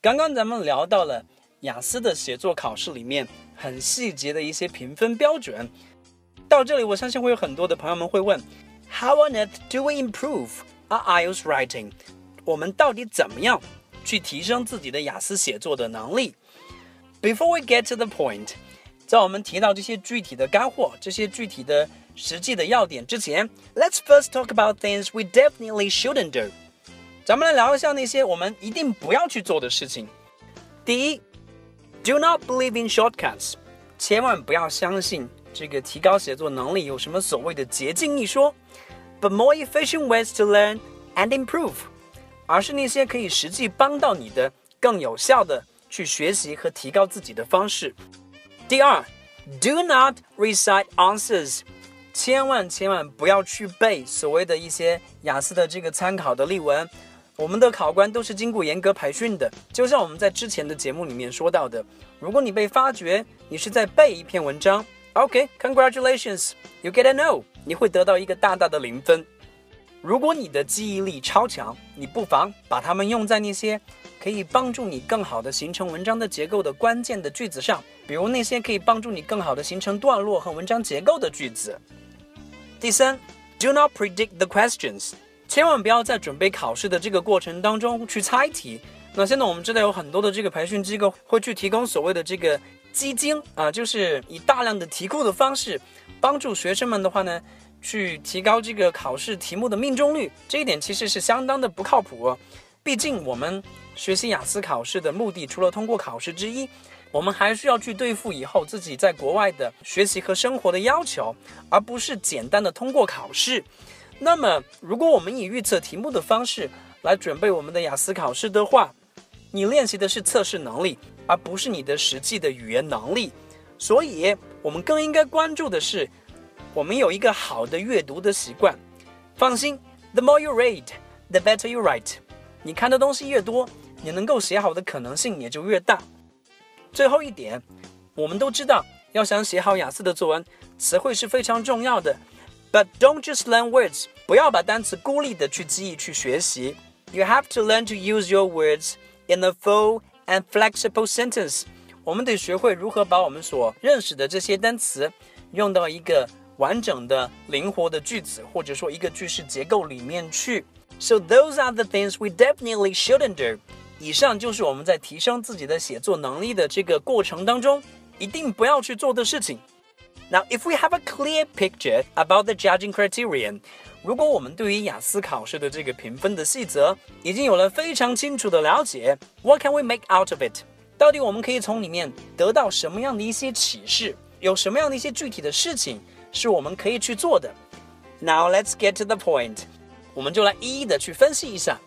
刚刚咱们聊到了雅思的写作考试里面很细节的一些评分标准。到这里，我相信会有很多的朋友们会问：How on earth do we improve our IELTS writing？我们到底怎么样去提升自己的雅思写作的能力 ？Before we get to the point，在我们提到这些具体的干货、这些具体的实际的要点之前，Let's first talk about things we definitely shouldn't do。咱们来聊一下那些我们一定不要去做的事情。第一，Do not believe in shortcuts，千万不要相信这个提高写作能力有什么所谓的捷径一说，but more efficient ways to learn and improve，而是那些可以实际帮到你的、更有效的 去学习和提高自己的方式。第二，Do not recite answers，千万千万不要去背所谓的一些雅思的这个参考的例文。我们的考官都是经过严格培训的，就像我们在之前的节目里面说到的，如果你被发觉你是在背一篇文章，OK，Congratulations，you get a no，你会得到一个大大的零分。如果你的记忆力超强，你不妨把它们用在那些可以帮助你更好的形成文章的结构的关键的句子上，比如那些可以帮助你更好的形成段落和文章结构的句子。第三，Do not predict the questions。千万不要在准备考试的这个过程当中去猜题。那现在我们知道有很多的这个培训机构会去提供所谓的这个基金啊，就是以大量的题库的方式帮助学生们的话呢，去提高这个考试题目的命中率。这一点其实是相当的不靠谱。毕竟我们学习雅思考试的目的，除了通过考试之一，我们还需要去对付以后自己在国外的学习和生活的要求，而不是简单的通过考试。那么，如果我们以预测题目的方式来准备我们的雅思考试的话，你练习的是测试能力，而不是你的实际的语言能力。所以，我们更应该关注的是，我们有一个好的阅读的习惯。放心，The more you read, the better you write。你看的东西越多，你能够写好的可能性也就越大。最后一点，我们都知道，要想写好雅思的作文，词汇是非常重要的。But don't just learn words，不要把单词孤立的去记忆、去学习。You have to learn to use your words in a full and flexible sentence。我们得学会如何把我们所认识的这些单词用到一个完整的、灵活的句子，或者说一个句式结构里面去。So those are the things we definitely shouldn't do。以上就是我们在提升自己的写作能力的这个过程当中一定不要去做的事情。Now, if we have a clear picture about the judging criterion，如果我们对于雅思考试的这个评分的细则已经有了非常清楚的了解，What can we make out of it？到底我们可以从里面得到什么样的一些启示？有什么样的一些具体的事情是我们可以去做的？Now let's get to the point， 我们就来一一的去分析一下。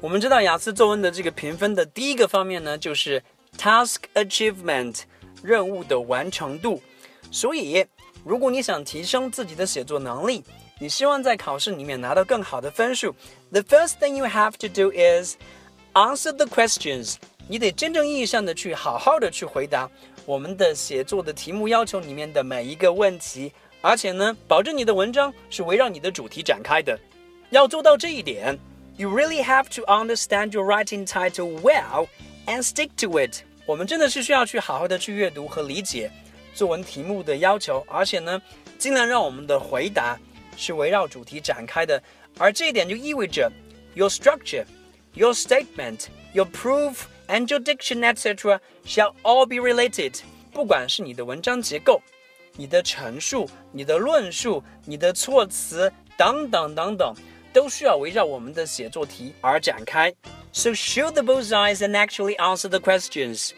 我们知道雅思作文的这个评分的第一个方面呢，就是 task achievement，任务的完成度。所以，如果你想提升自己的写作能力，你希望在考试里面拿到更好的分数，the first thing you have to do is answer the questions。你得真正意义上的去好好的去回答我们的写作的题目要求里面的每一个问题，而且呢，保证你的文章是围绕你的主题展开的。要做到这一点，you really have to understand your writing title well and stick to it。我们真的是需要去好好的去阅读和理解。作文题目的要求，而且呢，尽量让我们的回答是围绕主题展开的，而这一点就意味着 your structure, your statement, your proof and your diction, etc. shall all be related。不管是你的文章结构、你的陈述、你的论述、你的措辞等等等等， 都需要围绕我们的写作题而展开。So shoot the bullseyes and actually answer the questions。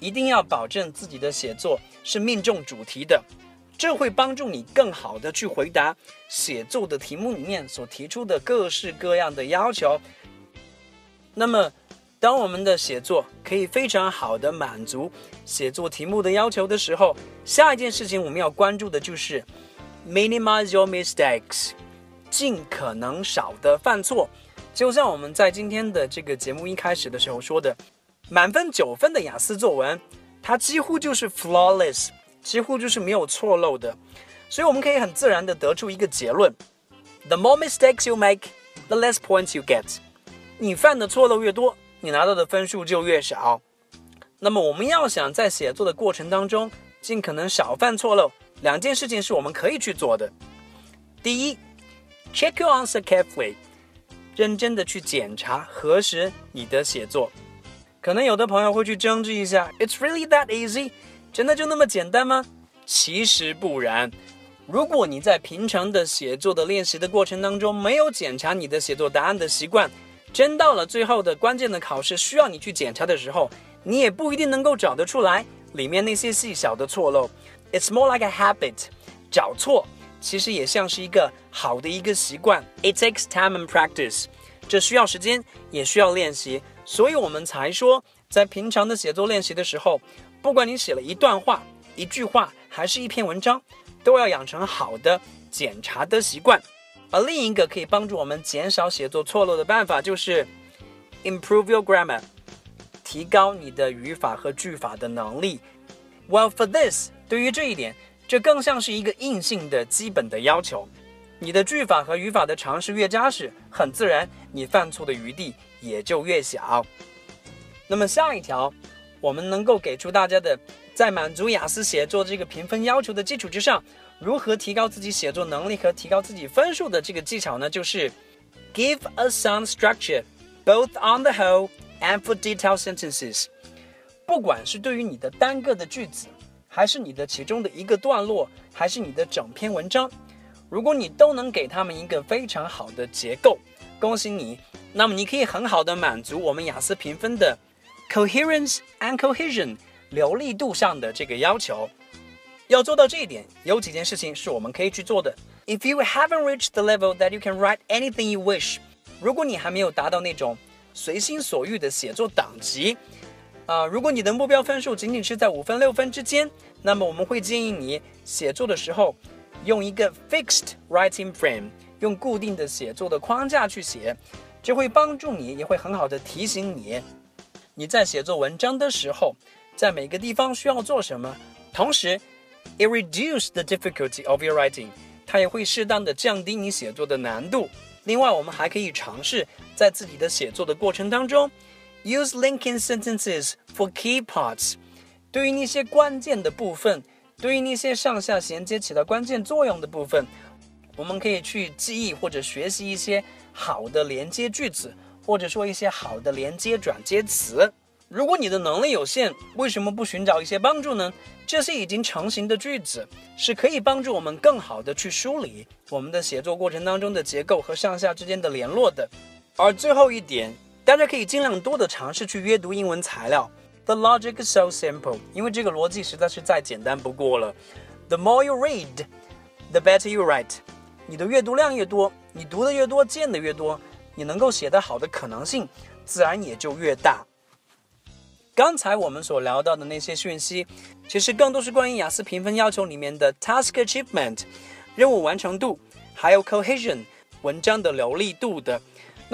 一定要保证自己的写作是命中主题的，这会帮助你更好的去回答写作的题目里面所提出的各式各样的要求。那么，当我们的写作可以非常好的满足写作题目的要求的时候，下一件事情我们要关注的就是 minimize your mistakes，尽可能少的犯错。就像我们在今天的这个节目一开始的时候说的。满分九分的雅思作文，它几乎就是 flawless，几乎就是没有错漏的。所以我们可以很自然的得出一个结论：The more mistakes you make, the less points you get。你犯的错漏越多，你拿到的分数就越少。那么我们要想在写作的过程当中尽可能少犯错漏，两件事情是我们可以去做的。第一，check your answer carefully，认真的去检查核实你的写作。可能有的朋友会去争执一下，It's really that easy？真的就那么简单吗？其实不然。如果你在平常的写作的练习的过程当中没有检查你的写作答案的习惯，真到了最后的关键的考试需要你去检查的时候，你也不一定能够找得出来里面那些细小的错漏。It's more like a habit，找错其实也像是一个好的一个习惯。It takes time and practice，这需要时间，也需要练习。所以我们才说，在平常的写作练习的时候，不管你写了一段话、一句话，还是一篇文章，都要养成好的检查的习惯。而另一个可以帮助我们减少写作错漏的办法，就是 improve your grammar，提高你的语法和句法的能力。Well, for this，对于这一点，这更像是一个硬性的基本的要求。你的句法和语法的常识越扎实，很自然，你犯错的余地。也就越小。那么下一条，我们能够给出大家的，在满足雅思写作这个评分要求的基础之上，如何提高自己写作能力和提高自己分数的这个技巧呢？就是 give a sound structure both on the whole and for detailed sentences。不管是对于你的单个的句子，还是你的其中的一个段落，还是你的整篇文章，如果你都能给他们一个非常好的结构，恭喜你。那么你可以很好的满足我们雅思评分的 coherence and cohesion 流利度上的这个要求。要做到这一点，有几件事情是我们可以去做的。If you haven't reached the level that you can write anything you wish，如果你还没有达到那种随心所欲的写作等级，啊，如果你的目标分数仅仅是在五分六分之间，那么我们会建议你写作的时候用一个 fixed writing frame，用固定的写作的框架去写。这会帮助你，也会很好的提醒你，你在写作文章的时候，在每个地方需要做什么。同时，it reduce the difficulty of your writing，它也会适当的降低你写作的难度。另外，我们还可以尝试在自己的写作的过程当中，use linking sentences for key parts。对于那些关键的部分，对于那些上下衔接起到关键作用的部分，我们可以去记忆或者学习一些。好的连接句子，或者说一些好的连接转接词。如果你的能力有限，为什么不寻找一些帮助呢？这些已经成型的句子是可以帮助我们更好的去梳理我们的写作过程当中的结构和上下之间的联络的。而最后一点，大家可以尽量多的尝试去阅读英文材料。The logic is so simple，因为这个逻辑实在是再简单不过了。The more you read, the better you write。你的阅读量越多。你读的越多，见的越多，你能够写得好的可能性自然也就越大。刚才我们所聊到的那些讯息，其实更多是关于雅思评分要求里面的 task achievement 任务完成度，还有 cohesion 文章的流利度的。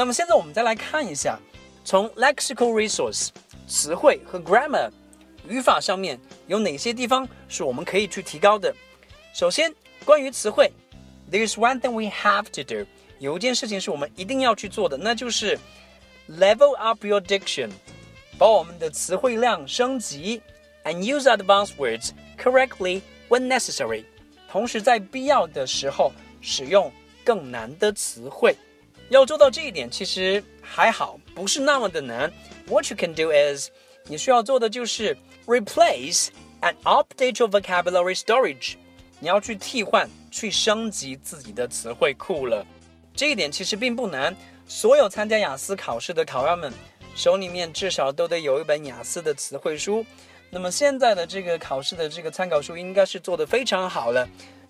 那么现在我们再来看一下，从 lexical resource 词汇和 grammar 语法上面有哪些地方是我们可以去提高的。首先，关于词汇。，there is one thing we have to do，有一件事情是我们一定要去做的，那就是 level up your diction，把我们的词汇量升级，and use advanced words correctly when necessary。同时在必要的时候使用更难的词汇。要做到这一点，其实还好，不是那么的难。What you can do is，你需要做的就是 replace and update your vocabulary storage。你要去替换、去升级自己的词汇库了。这一点其实并不难。所有参加雅思考试的考官们手里面至少都得有一本雅思的词汇书。那么现在的这个考试的这个参考书应该是做得非常好了，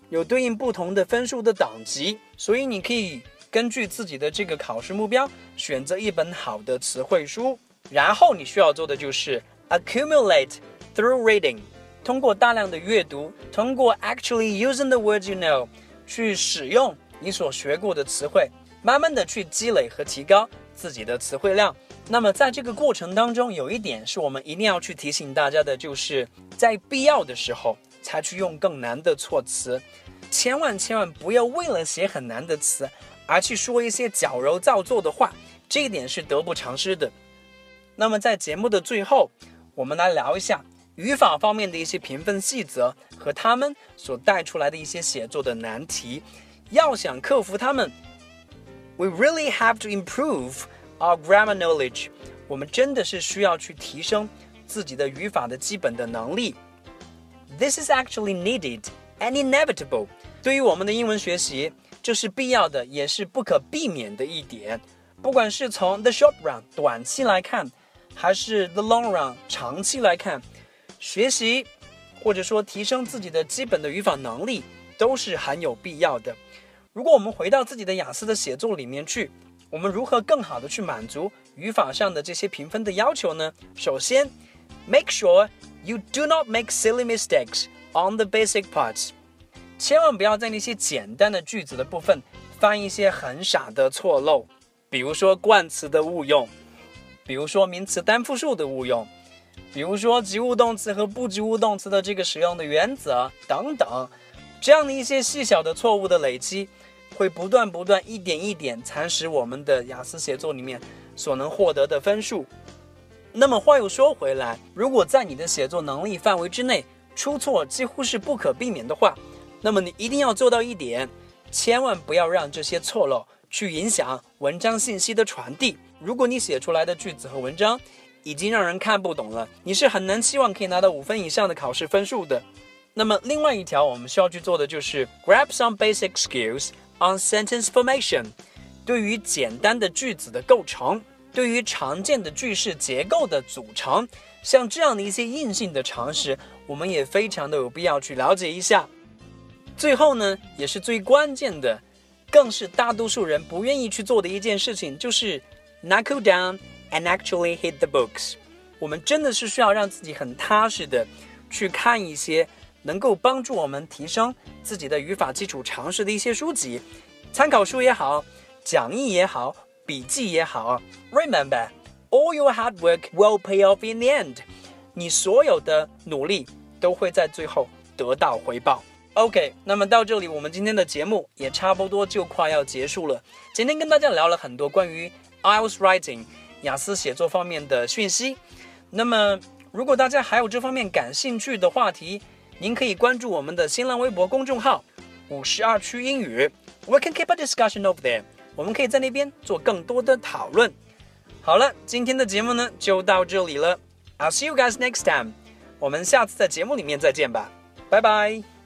有对应不同的分数的等级，所以你可以根据自己的这个考试目标选择一本好的词汇书。然后你需要做的就是 accumulate through reading。通过大量的阅读，通过 actually using the words you know，去使用你所学过的词汇，慢慢的去积累和提高自己的词汇量。那么在这个过程当中，有一点是我们一定要去提醒大家的，就是在必要的时候才去用更难的措辞，千万千万不要为了写很难的词而去说一些矫揉造作的话，这一点是得不偿失的。那么在节目的最后，我们来聊一下语法方面的一些评分细则和他们所带出来的一些写作的难题。要想克服他们，we really have to improve。Our grammar knowledge，我们真的是需要去提升自己的语法的基本的能力。This is actually needed and inevitable。对于我们的英文学习，这是必要的，也是不可避免的一点。不管是从 the short run 短期来看，还是 the long run 长期来看，学习或者说提升自己的基本的语法能力都是很有必要的。如果我们回到自己的雅思的写作里面去。我们如何更好的去满足语法上的这些评分的要求呢？首先，make sure you do not make silly mistakes on the basic parts，千万不要在那些简单的句子的部分犯一些很傻的错漏，比如说冠词的误用，比如说名词单复数的误用，比如说及物动词和不及物动词的这个使用的原则等等，这样的一些细小的错误的累积。会不断不断一点一点蚕食我们的雅思写作里面所能获得的分数。那么话又说回来，如果在你的写作能力范围之内出错几乎是不可避免的话，那么你一定要做到一点，千万不要让这些错漏去影响文章信息的传递。如果你写出来的句子和文章已经让人看不懂了，你是很难期望可以拿到五分以上的考试分数的。那么另外一条我们需要去做的就是 grab some basic skills。On sentence formation，对于简单的句子的构成，对于常见的句式结构的组成，像这样的一些硬性的常识，我们也非常的有必要去了解一下。最后呢，也是最关键的，更是大多数人不愿意去做的一件事情，就是 knuckle down and actually hit the books。我们真的是需要让自己很踏实的去看一些。能够帮助我们提升自己的语法基础常识的一些书籍、参考书也好、讲义也好、笔记也好。Remember, all your hard work will pay off in the end。你所有的努力都会在最后得到回报。OK，那么到这里，我们今天的节目也差不多就快要结束了。今天跟大家聊了很多关于 IELTS writing 雅思写作方面的讯息。那么，如果大家还有这方面感兴趣的话题，您可以关注我们的新浪微博公众号“五十二区英语 ”，We can keep a discussion over there。我们可以在那边做更多的讨论。好了，今天的节目呢就到这里了。I'll see you guys next time。我们下次在节目里面再见吧，拜拜。